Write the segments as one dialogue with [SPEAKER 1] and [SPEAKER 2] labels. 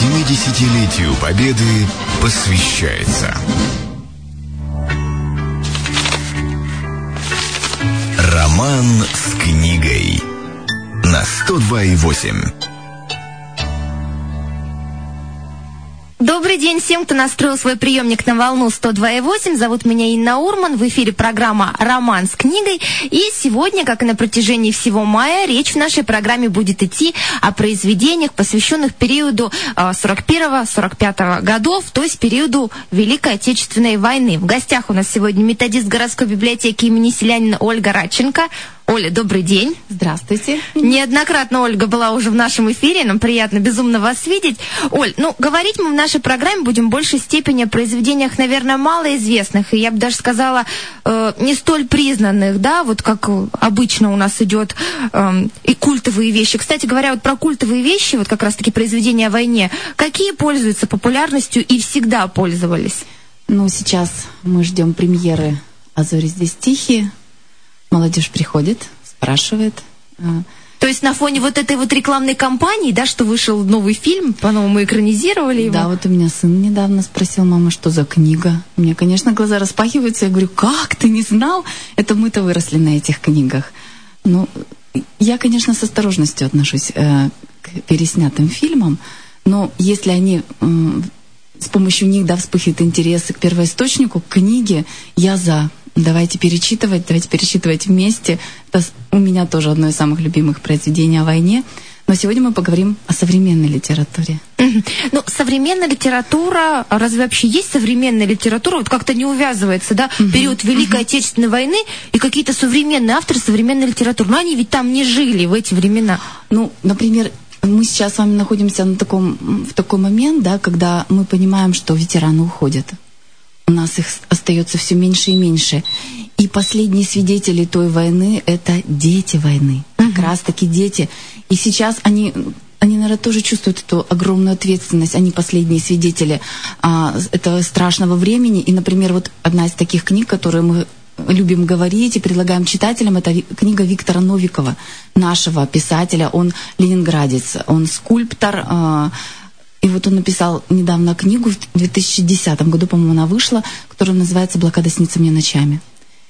[SPEAKER 1] 70-летию Победы посвящается. Роман с книгой на 102,8.
[SPEAKER 2] Добрый день всем, кто настроил свой приемник на волну 102.8. Зовут меня Инна Урман. В эфире программа «Роман с книгой». И сегодня, как и на протяжении всего мая, речь в нашей программе будет идти о произведениях, посвященных периоду 41-45 а, годов, то есть периоду Великой Отечественной войны. В гостях у нас сегодня методист городской библиотеки имени Селянина Ольга Радченко. Оля, добрый день.
[SPEAKER 3] Здравствуйте.
[SPEAKER 2] Неоднократно Ольга была уже в нашем эфире, нам приятно безумно вас видеть. Оль, ну, говорить мы в нашей программе будем в большей степени о произведениях, наверное, малоизвестных, и я бы даже сказала, э, не столь признанных, да, вот как обычно у нас идет э, и культовые вещи. Кстати говоря, вот про культовые вещи, вот как раз-таки произведения о войне, какие пользуются популярностью и всегда пользовались?
[SPEAKER 3] Ну, сейчас мы ждем премьеры «А зори здесь тихие», молодежь приходит, спрашивает.
[SPEAKER 2] А, То есть на фоне вот этой вот рекламной кампании, да, что вышел новый фильм, по-новому экранизировали его?
[SPEAKER 3] Да, вот у меня сын недавно спросил, мама, что за книга? У меня, конечно, глаза распахиваются. Я говорю, как, ты не знал? Это мы-то выросли на этих книгах. Ну, я, конечно, с осторожностью отношусь э, к переснятым фильмам, но если они э, с помощью них, да, вспыхивает интерес к первоисточнику, к книге, я за. Давайте перечитывать, давайте перечитывать вместе. Это у меня тоже одно из самых любимых произведений о войне. Но сегодня мы поговорим о современной литературе.
[SPEAKER 2] Ну, современная литература, разве вообще есть современная литература? Вот как-то не увязывается, да, период Великой Отечественной войны и какие-то современные авторы современной литературы. Но они ведь там не жили в эти времена.
[SPEAKER 3] Ну, например, мы сейчас с вами находимся на таком, в такой момент, да, когда мы понимаем, что ветераны уходят у нас их остается все меньше и меньше. И последние свидетели той войны — это дети войны. Как раз таки дети. И сейчас они они, наверное, тоже чувствуют эту огромную ответственность. Они последние свидетели а, этого страшного времени. И, например, вот одна из таких книг, которые мы любим говорить и предлагаем читателям, это книга Виктора Новикова, нашего писателя. Он ленинградец, он скульптор, а, и вот он написал недавно книгу, в 2010 году, по-моему, она вышла, которая называется «Блокада снится мне ночами».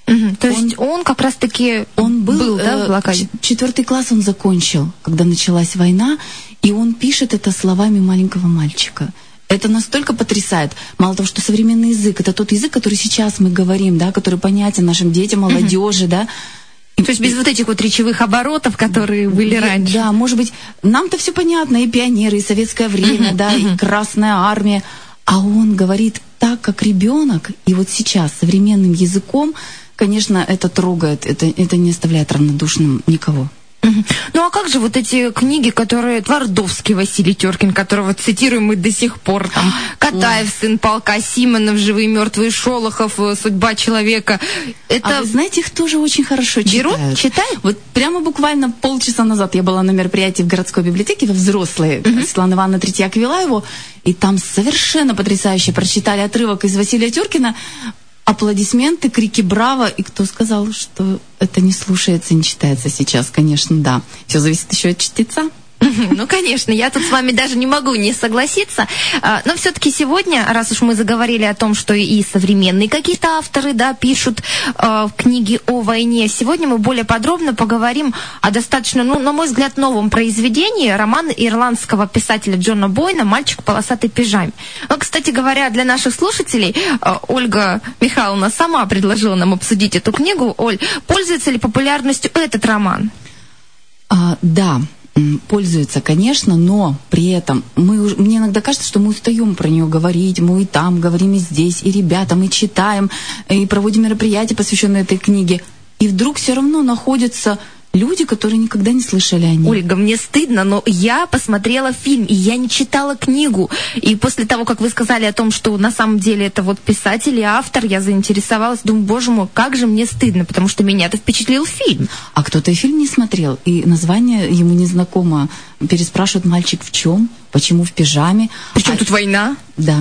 [SPEAKER 2] Угу. То он, есть он как раз-таки
[SPEAKER 3] он был, был да, в э, блокаде? Четвертый класс он закончил, когда началась война, и он пишет это словами маленького мальчика. Это настолько потрясает. Мало того, что современный язык, это тот язык, который сейчас мы говорим, да, который понятен нашим детям, молодежи, да,
[SPEAKER 2] то есть без вот этих вот речевых оборотов, которые были раньше.
[SPEAKER 3] Да, может быть, нам-то все понятно, и пионеры, и советское время, да, и Красная Армия. А он говорит так, как ребенок, и вот сейчас современным языком, конечно, это трогает, это, это не оставляет равнодушным никого.
[SPEAKER 2] Ну а как же вот эти книги, которые Твардовский Василий Теркин, которого цитируем мы до сих пор, там Катаев, сын полка, Симонов, живые мертвые, Шолохов, э, судьба человека.
[SPEAKER 3] Это... А вы знаете, их тоже очень хорошо
[SPEAKER 2] читают. Берут, читают?
[SPEAKER 3] Вот прямо буквально полчаса назад я была на мероприятии в городской библиотеке, во взрослые, uh-huh. Светлана Ивановна Третьяк вела его, и там совершенно потрясающе прочитали отрывок из Василия Теркина аплодисменты, крики «Браво!» И кто сказал, что это не слушается, не читается сейчас? Конечно, да. Все зависит еще от чтеца.
[SPEAKER 2] Ну, конечно, я тут с вами даже не могу не согласиться. А, но все-таки сегодня, раз уж мы заговорили о том, что и современные какие-то авторы да, пишут э, книги о войне, сегодня мы более подробно поговорим о достаточно, ну, на мой взгляд, новом произведении романа ирландского писателя Джона Бойна «Мальчик в полосатой пижаме». Ну, кстати говоря, для наших слушателей э, Ольга Михайловна сама предложила нам обсудить эту книгу. Оль, пользуется ли популярностью этот роман?
[SPEAKER 3] А, да, пользуется, конечно, но при этом мы, мне иногда кажется, что мы устаем про нее говорить, мы и там говорим, и здесь, и ребята, мы читаем, и проводим мероприятия, посвященные этой книге. И вдруг все равно находится люди, которые никогда не слышали о ней.
[SPEAKER 2] Ольга, мне стыдно, но я посмотрела фильм, и я не читала книгу. И после того, как вы сказали о том, что на самом деле это вот писатель и автор, я заинтересовалась, думаю, боже мой, как же мне стыдно, потому что меня это впечатлил фильм.
[SPEAKER 3] А кто-то и фильм не смотрел, и название ему не знакомо. Переспрашивает мальчик в чем? Почему в пижаме?
[SPEAKER 2] Причем а... тут война?
[SPEAKER 3] Да.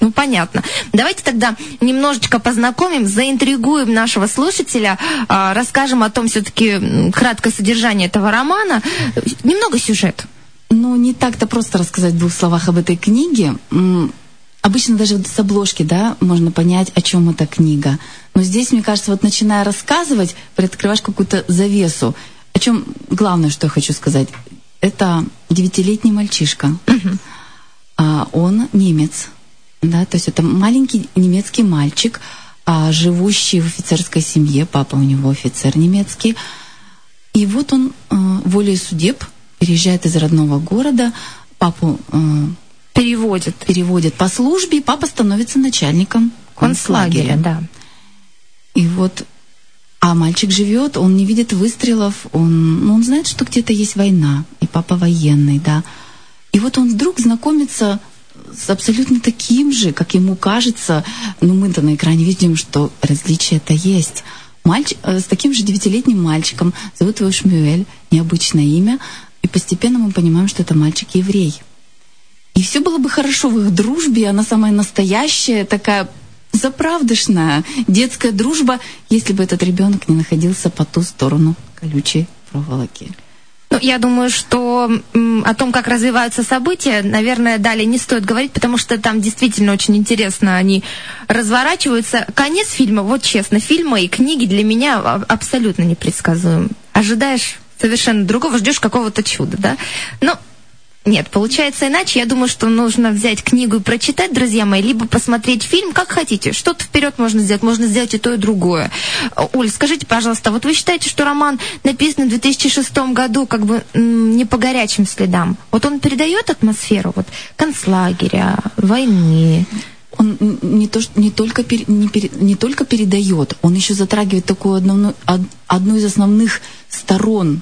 [SPEAKER 2] Ну, понятно. Давайте тогда немножечко познакомим, заинтригуем нашего слушателя, а, расскажем о том все-таки краткое содержание этого романа. Немного сюжет.
[SPEAKER 3] Ну, ну, не так-то просто рассказать в двух словах об этой книге. Обычно даже с обложки, да, можно понять, о чем эта книга. Но здесь, мне кажется, вот начиная рассказывать, приоткрываешь какую-то завесу. О чем главное, что я хочу сказать, это девятилетний мальчишка. А он немец, да, то есть это маленький немецкий мальчик, а, живущий в офицерской семье, папа у него офицер немецкий. И вот он а, волей судеб переезжает из родного города, папу а,
[SPEAKER 2] переводит.
[SPEAKER 3] переводит по службе, папа становится начальником концлагеря.
[SPEAKER 2] Концлагеря, да.
[SPEAKER 3] И вот, а мальчик живет, он не видит выстрелов, он, ну, он знает, что где-то есть война, и папа военный, да. И вот он вдруг знакомится с абсолютно таким же, как ему кажется, ну мы-то на экране видим, что различия-то есть. Мальчик, э, с таким же девятилетним мальчиком, зовут его Шмюэль, необычное имя, и постепенно мы понимаем, что это мальчик-еврей. И все было бы хорошо в их дружбе, она самая настоящая, такая заправдышная детская дружба, если бы этот ребенок не находился по ту сторону колючей проволоки.
[SPEAKER 2] Ну, я думаю, что о том, как развиваются события, наверное, далее не стоит говорить, потому что там действительно очень интересно они разворачиваются. Конец фильма, вот честно, фильмы и книги для меня а- абсолютно непредсказуем. Ожидаешь совершенно другого, ждешь какого-то чуда, да? Но нет, получается иначе. Я думаю, что нужно взять книгу и прочитать, друзья мои, либо посмотреть фильм, как хотите. Что-то вперед можно сделать, можно сделать и то, и другое. Оль, скажите, пожалуйста, вот вы считаете, что роман написан в 2006 году как бы не по горячим следам? Вот он передает атмосферу вот концлагеря, войны?
[SPEAKER 3] Он не, то, не, только, пер, не, пер, не только передает, он еще затрагивает такую одну, одну из основных сторон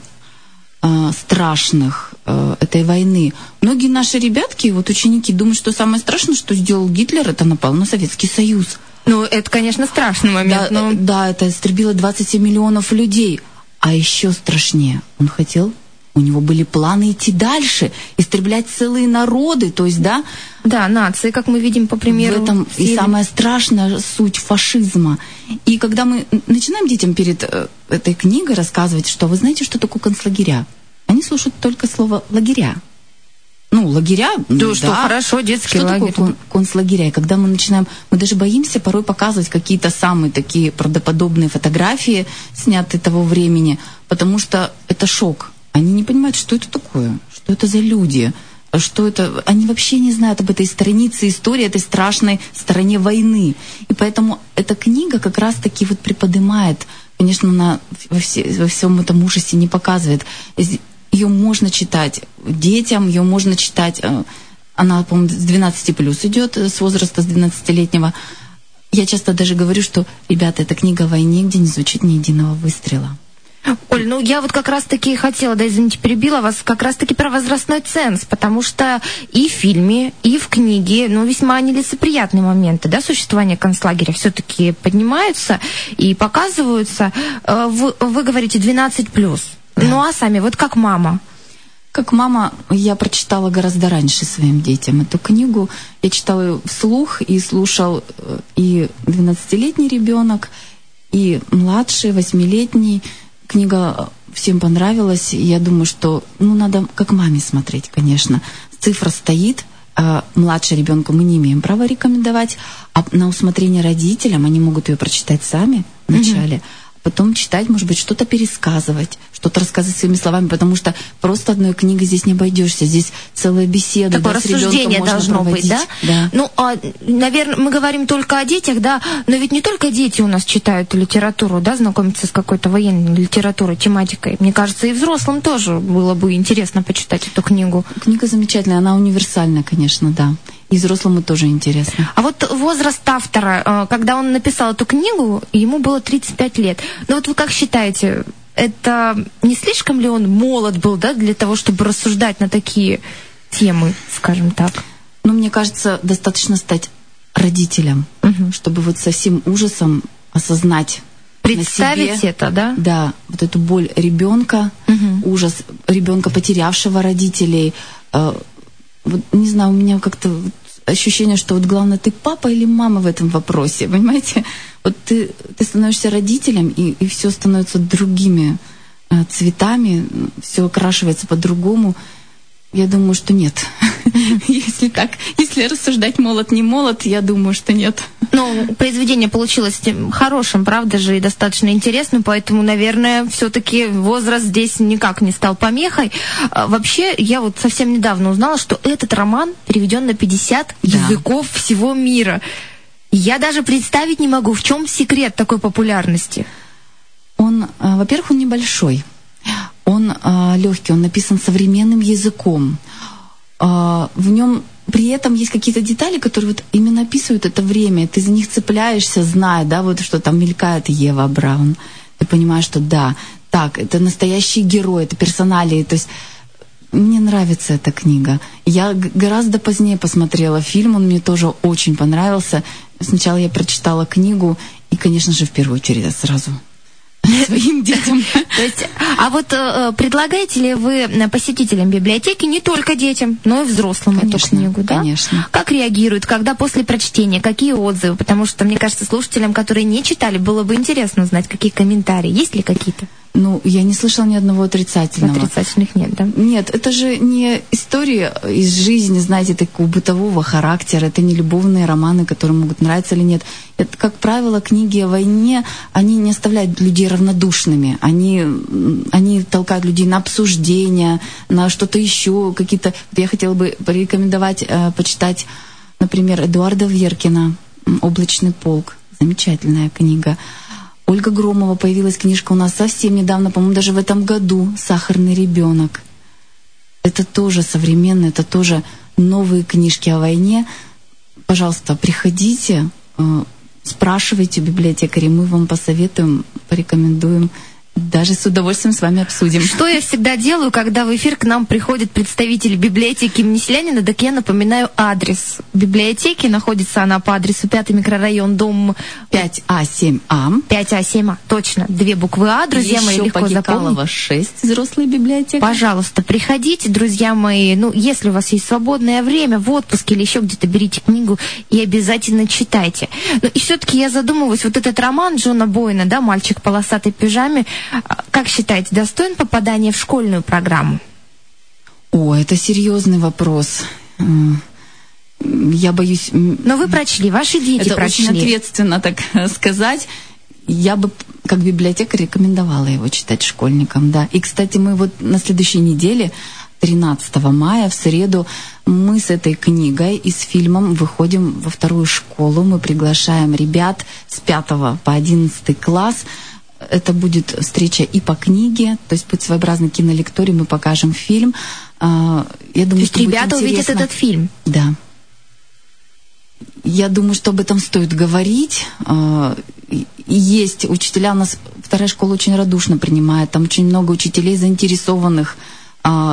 [SPEAKER 3] страшных э, этой войны. Многие наши ребятки, вот ученики, думают, что самое страшное, что сделал Гитлер, это напал на Советский Союз.
[SPEAKER 2] Ну, это, конечно, страшный момент.
[SPEAKER 3] Да, но... да это истребило 27 миллионов людей. А еще страшнее, он хотел у него были планы идти дальше, истреблять целые народы, то есть, да?
[SPEAKER 2] Да, нации, как мы видим по примеру.
[SPEAKER 3] В этом и самая страшная суть фашизма. И когда мы начинаем детям перед э, этой книгой рассказывать, что вы знаете, что такое концлагеря, они слушают только слово лагеря. Ну, лагеря,
[SPEAKER 2] да, да. что хорошо, детский
[SPEAKER 3] что
[SPEAKER 2] лагерь.
[SPEAKER 3] такое кон- концлагеря? И когда мы начинаем, мы даже боимся порой показывать какие-то самые такие правдоподобные фотографии, снятые того времени, потому что это шок они не понимают, что это такое, что это за люди, что это... Они вообще не знают об этой странице истории, этой страшной стороне войны. И поэтому эта книга как раз-таки вот приподнимает, конечно, она во, все, во всем этом ужасе не показывает. Ее можно читать детям, ее можно читать... Э, она, по-моему, с 12 плюс идет, э, с возраста с 12-летнего. Я часто даже говорю, что, ребята, эта книга о войне, где не звучит ни единого выстрела.
[SPEAKER 2] Оль, ну я вот как раз-таки хотела, да извините, перебила вас, как раз-таки про возрастной ценз, потому что и в фильме, и в книге, ну, весьма нелицеприятные моменты, да, существования концлагеря все-таки поднимаются и показываются. Э, вы, вы говорите 12+. Да. Ну, а сами, вот как мама,
[SPEAKER 3] как мама, я прочитала гораздо раньше своим детям эту книгу. Я читала ее вслух и слушал э, и 12-летний ребенок, и младший, 8-летний книга всем понравилась. Я думаю, что ну, надо как маме смотреть, конечно. Цифра стоит, а младше ребенку мы не имеем права рекомендовать, а на усмотрение родителям они могут ее прочитать сами вначале. Mm-hmm потом читать, может быть, что-то пересказывать, что-то рассказывать своими словами, потому что просто одной книгой здесь не обойдешься. Здесь целая беседа.
[SPEAKER 2] Такое
[SPEAKER 3] да,
[SPEAKER 2] рассуждение должно
[SPEAKER 3] проводить.
[SPEAKER 2] быть, да?
[SPEAKER 3] да?
[SPEAKER 2] Ну, а, наверное, мы говорим только о детях, да, но ведь не только дети у нас читают литературу, да, знакомятся с какой-то военной литературой, тематикой. Мне кажется, и взрослым тоже было бы интересно почитать эту книгу.
[SPEAKER 3] Книга замечательная, она универсальная, конечно, да. И взрослому тоже интересно.
[SPEAKER 2] А вот возраст автора, э, когда он написал эту книгу, ему было 35 лет. Ну вот вы как считаете, это не слишком ли он молод был, да, для того, чтобы рассуждать на такие темы, скажем так?
[SPEAKER 3] Ну, мне кажется, достаточно стать родителем, угу. чтобы вот со всем ужасом осознать
[SPEAKER 2] Представить
[SPEAKER 3] себе,
[SPEAKER 2] это, да?
[SPEAKER 3] Да, вот эту боль ребенка, угу. ужас ребенка, потерявшего родителей. Э, вот, не знаю, у меня как-то ощущение, что вот главное, ты папа или мама в этом вопросе, понимаете? Вот ты, ты становишься родителем, и, и все становится другими э, цветами, все окрашивается по-другому. Я думаю, что нет. Если так, если рассуждать молод, не молод, я думаю, что нет.
[SPEAKER 2] Ну, произведение получилось хорошим, правда же, и достаточно интересным, поэтому, наверное, все-таки возраст здесь никак не стал помехой. А, вообще, я вот совсем недавно узнала, что этот роман переведен на 50
[SPEAKER 3] Да.
[SPEAKER 2] языков всего мира. Я даже представить не могу, в чем секрет такой популярности.
[SPEAKER 3] Он, а, во-первых, он небольшой. Он легкий, он написан современным языком. А, В нем при этом есть какие-то детали, которые вот именно описывают это время. Ты за них цепляешься, зная, да, вот что там мелькает Ева Браун. Ты понимаешь, что да, так, это настоящий герой, это персоналии. То есть мне нравится эта книга. Я гораздо позднее посмотрела фильм, он мне тоже очень понравился. Сначала я прочитала книгу, и, конечно же, в первую очередь сразу своим детям.
[SPEAKER 2] То есть, а вот э, э, предлагаете ли вы э, посетителям библиотеки не только детям, но и взрослым эту
[SPEAKER 3] Конечно,
[SPEAKER 2] книгу, да?
[SPEAKER 3] конечно.
[SPEAKER 2] Как реагируют, когда после прочтения, какие отзывы? Потому что, мне кажется, слушателям, которые не читали, было бы интересно узнать, какие комментарии. Есть ли какие-то?
[SPEAKER 3] Ну, я не слышала ни одного отрицательного.
[SPEAKER 2] Отрицательных нет, да?
[SPEAKER 3] Нет, это же не история из жизни, знаете, такого бытового характера. Это не любовные романы, которые могут нравиться или нет. Это, как правило, книги о войне, они не оставляют людей равнодушными. Они, они толкают людей на обсуждения, на что-то еще, какие-то... Я хотела бы порекомендовать э, почитать, например, Эдуарда Веркина «Облачный полк». Замечательная книга. Ольга Громова появилась книжка у нас совсем недавно, по-моему, даже в этом году «Сахарный ребенок». Это тоже современно, это тоже новые книжки о войне. Пожалуйста, приходите, э, спрашивайте у библиотекарей, мы вам посоветуем, порекомендуем. Даже с удовольствием с вами обсудим.
[SPEAKER 2] Что я всегда делаю, когда в эфир к нам приходит представитель библиотеки имени Селянина, так я напоминаю адрес библиотеки. Находится она по адресу 5 микрорайон, дом
[SPEAKER 3] 5А7А.
[SPEAKER 2] 5А7А. Точно, две буквы А, друзья мои,
[SPEAKER 3] Еще
[SPEAKER 2] легко
[SPEAKER 3] по
[SPEAKER 2] запомнить.
[SPEAKER 3] Гекалова 6, взрослая библиотека.
[SPEAKER 2] Пожалуйста, приходите, друзья мои. Ну, если у вас есть свободное время, в отпуске или еще где-то, берите книгу и обязательно читайте. Ну, и все-таки я задумываюсь, вот этот роман Джона Бойна, да, «Мальчик в полосатой пижаме», а, как считаете, достоин попадания в школьную программу?
[SPEAKER 3] О, это серьезный вопрос. Я боюсь...
[SPEAKER 2] Но вы прочли, ваши дети
[SPEAKER 3] Это
[SPEAKER 2] прочли.
[SPEAKER 3] очень ответственно так сказать. Я бы как библиотекарь рекомендовала его читать школьникам, да. И, кстати, мы вот на следующей неделе, 13 мая, в среду, мы с этой книгой и с фильмом выходим во вторую школу. Мы приглашаем ребят с 5 по 11 класс. Это будет встреча и по книге, то есть будет своеобразный кинолекторий, мы покажем фильм. А, Я
[SPEAKER 2] То
[SPEAKER 3] думаю,
[SPEAKER 2] есть
[SPEAKER 3] что будет
[SPEAKER 2] ребята увидят этот фильм.
[SPEAKER 3] Да. Я думаю, что об этом стоит говорить. А, и- Есть учителя, у нас вторая школа очень радушно принимает, там очень много учителей заинтересованных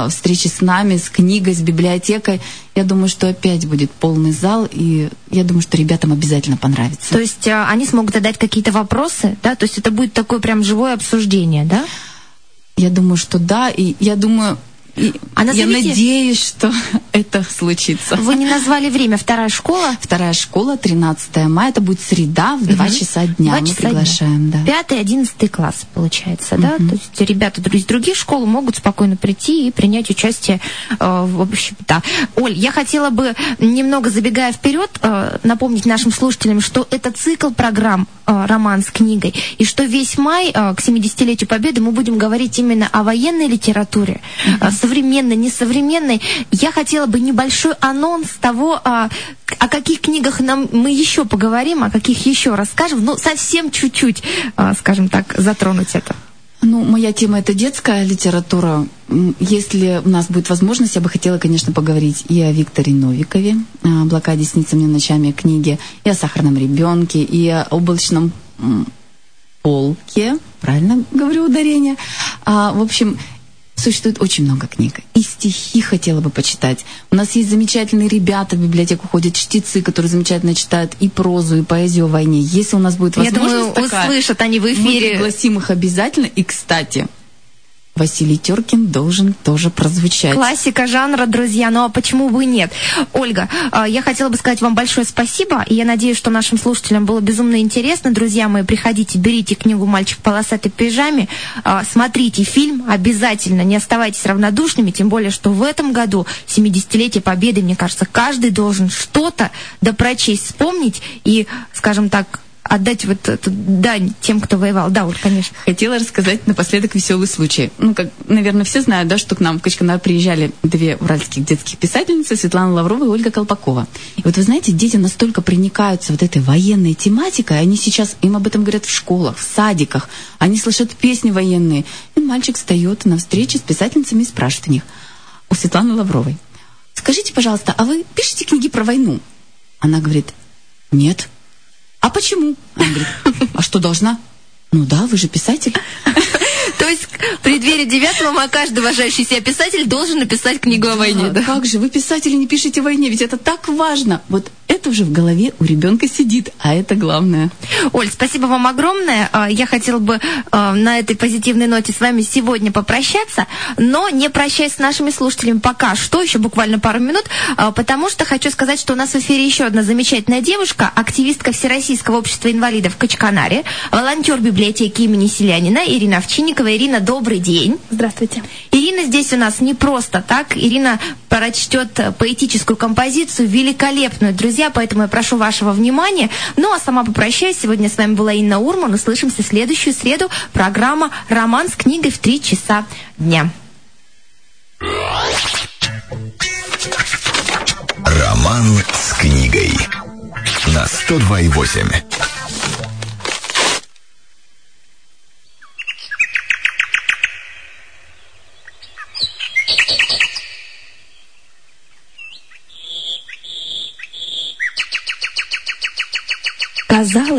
[SPEAKER 3] встречи с нами, с книгой, с библиотекой. Я думаю, что опять будет полный зал, и я думаю, что ребятам обязательно понравится.
[SPEAKER 2] То есть а, они смогут задать какие-то вопросы, да? То есть это будет такое прям живое обсуждение, да?
[SPEAKER 3] Я думаю, что да, и я думаю, и
[SPEAKER 2] А
[SPEAKER 3] я
[SPEAKER 2] назовите-
[SPEAKER 3] надеюсь, что это случится.
[SPEAKER 2] Вы не назвали время, вторая школа?
[SPEAKER 3] Вторая школа, 13 мая, это будет среда в 2 часа дня.
[SPEAKER 2] Два
[SPEAKER 3] Мы
[SPEAKER 2] часа дня.
[SPEAKER 3] приглашаем, да.
[SPEAKER 2] Пятый, одиннадцатый класс, получается, да? То есть ребята из других школ могут спокойно прийти и принять участие э, в общем, да. Оль, я хотела бы, немного забегая вперед, э, напомнить нашим слушателям, что это цикл программ «Роман с книгой», и что весь май э, к 70-летию Победы мы будем говорить именно о военной литературе, э, современной, несовременной. Я хотела бы небольшой анонс того, а, о каких книгах нам мы еще поговорим, о каких еще расскажем, ну, совсем чуть-чуть, скажем так, затронуть это.
[SPEAKER 3] Ну, моя тема это детская литература. Если у нас будет возможность, я бы хотела, конечно, поговорить и о Викторе Новикове, а, «Блокаде снится мне ночами» книги, и о «Сахарном ребенке», и о «Облачном полке». Правильно говорю ударение? А, в общем, существует очень много книг. И стихи хотела бы почитать. У нас есть замечательные ребята в библиотеку ходят, чтецы, которые замечательно читают и прозу, и поэзию о войне. Если у нас будет
[SPEAKER 2] Я
[SPEAKER 3] возможность
[SPEAKER 2] думаю,
[SPEAKER 3] такая,
[SPEAKER 2] услышат они в
[SPEAKER 3] мы
[SPEAKER 2] эфире.
[SPEAKER 3] пригласим их обязательно. И, кстати, Василий Теркин должен тоже прозвучать.
[SPEAKER 2] Классика жанра, друзья, ну а почему бы и нет? Ольга, а, я хотела бы сказать вам большое спасибо, и я надеюсь, что нашим слушателям было безумно интересно. Друзья мои, приходите, берите книгу «Мальчик в полосатой пижаме», а, смотрите фильм обязательно, не оставайтесь равнодушными, тем более, что в этом году, 70-летие Победы, мне кажется, каждый должен что-то допрочесть, вспомнить и, скажем так, отдать вот эту дань тем, кто воевал. Да, Оль, конечно.
[SPEAKER 3] Хотела рассказать напоследок веселый случай. Ну, как, наверное, все знают, да, что к нам в Качканар приезжали две уральских детских писательницы, Светлана Лаврова и Ольга Колпакова. И вот вы знаете, дети настолько проникаются вот этой военной тематикой, они сейчас, им об этом говорят в школах, в садиках, они слышат песни военные. И мальчик встает на встрече с писательницами и спрашивает у них, у Светланы Лавровой, скажите, пожалуйста, а вы пишете книги про войну? Она говорит, нет. А почему? Она говорит, а что должна? Ну да, вы же писатель.
[SPEAKER 2] То есть в преддверии 9 мая каждый уважающий себя писатель должен написать книгу о войне.
[SPEAKER 3] Да? Как же, вы писатели не пишете о войне, ведь это так важно. Вот это уже в голове у ребенка сидит, а это главное.
[SPEAKER 2] Оль, спасибо вам огромное. А, я хотела бы а, на этой позитивной ноте с вами сегодня попрощаться, но не прощаясь с нашими слушателями пока что, еще буквально пару минут, а, потому что хочу сказать, что у нас в эфире еще одна замечательная девушка, активистка Всероссийского общества инвалидов Качканаре, волонтер библиотеки имени Селянина Ирина Овчинникова. Ирина, добрый день.
[SPEAKER 4] Здравствуйте.
[SPEAKER 2] Ирина здесь у нас не просто так. Ирина прочтет поэтическую композицию, великолепную, друзья поэтому я прошу вашего внимания. Ну, а сама попрощаюсь. Сегодня с вами была Инна Урман. Услышимся в следующую среду. Программа «Роман с книгой» в три часа дня.
[SPEAKER 1] Роман с книгой на 102,8.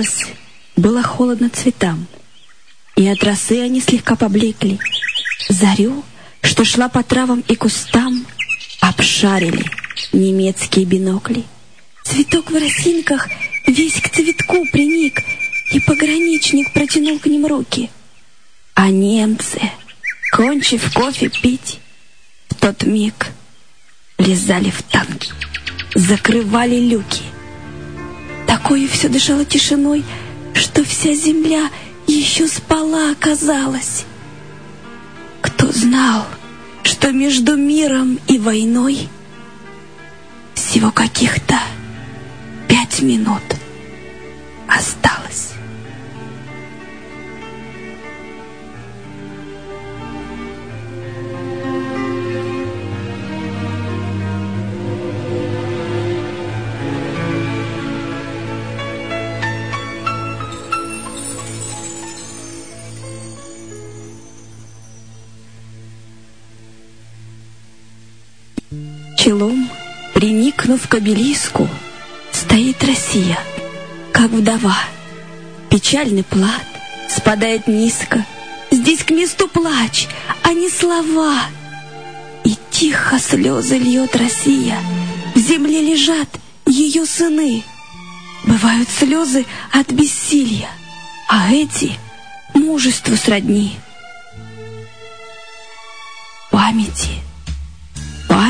[SPEAKER 4] Казалось, было холодно цветам, и от росы они слегка поблекли. Зарю, что шла по травам и кустам, обшарили немецкие бинокли. Цветок в росинках весь к цветку приник, и пограничник протянул к ним руки. А немцы, кончив кофе пить, в тот миг лезали в танки, закрывали люки — Такое все дышало тишиной, что вся земля еще спала, оказалась. Кто знал, что между миром и войной всего каких-то пять минут осталось. Челом, приникнув к обелиску, стоит Россия, как вдова. Печальный плат спадает низко. Здесь к месту плач, а не слова. И тихо слезы льет Россия. В земле лежат ее сыны. Бывают слезы от бессилия, а эти мужеству сродни. Памяти,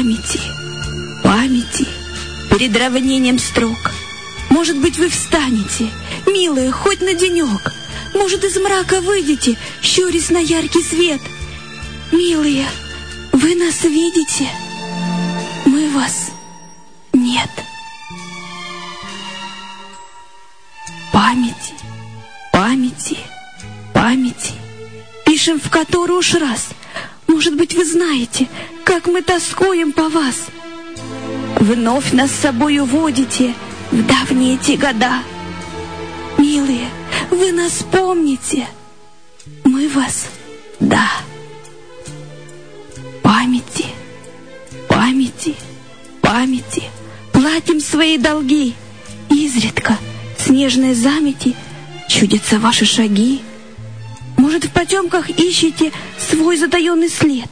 [SPEAKER 4] памяти памяти, перед равнением строк. Может быть, вы встанете, милые, хоть на денек. Может, из мрака выйдете, щурясь на яркий свет. Милые, вы нас видите, мы вас нет. Памяти, памяти, памяти. Пишем в который уж раз. Может быть, вы знаете, как мы тоскуем по вас — Вновь нас с собой уводите в давние те года. Милые, вы нас помните. Мы вас, да. Памяти, памяти, памяти. Платим свои долги. Изредка снежной замети чудятся ваши шаги. Может, в потемках ищете свой затаенный след.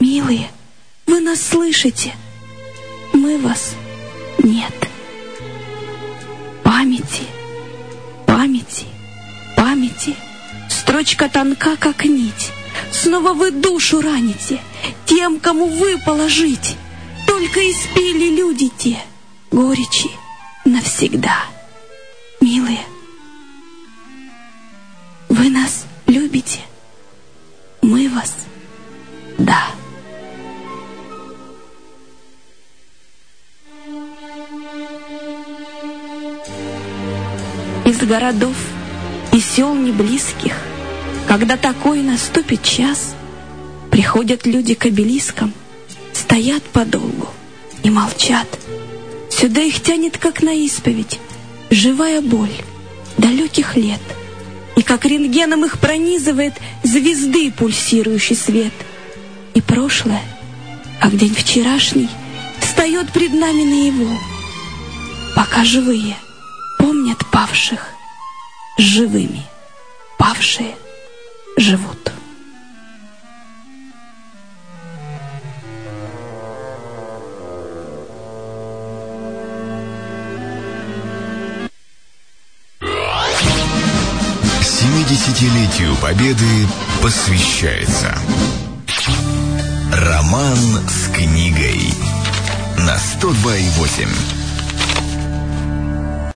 [SPEAKER 4] Милые, вы нас слышите — мы вас нет. Памяти, памяти, памяти. Строчка тонка, как нить. снова вы душу раните, тем, кому вы положить. Только испили люди те горечи навсегда. Любите? Мы вас, да. Из городов и сел неблизких, когда такой наступит час, приходят люди к обелискам, стоят подолгу и молчат. Сюда их тянет, как на исповедь, живая боль далеких лет — и как рентгеном их пронизывает звезды пульсирующий свет. И прошлое, как день вчерашний, встает пред нами наяву. Пока живые помнят павших, живыми павшие живут.
[SPEAKER 1] 70-летию Победы посвящается. Роман с книгой. На 102,8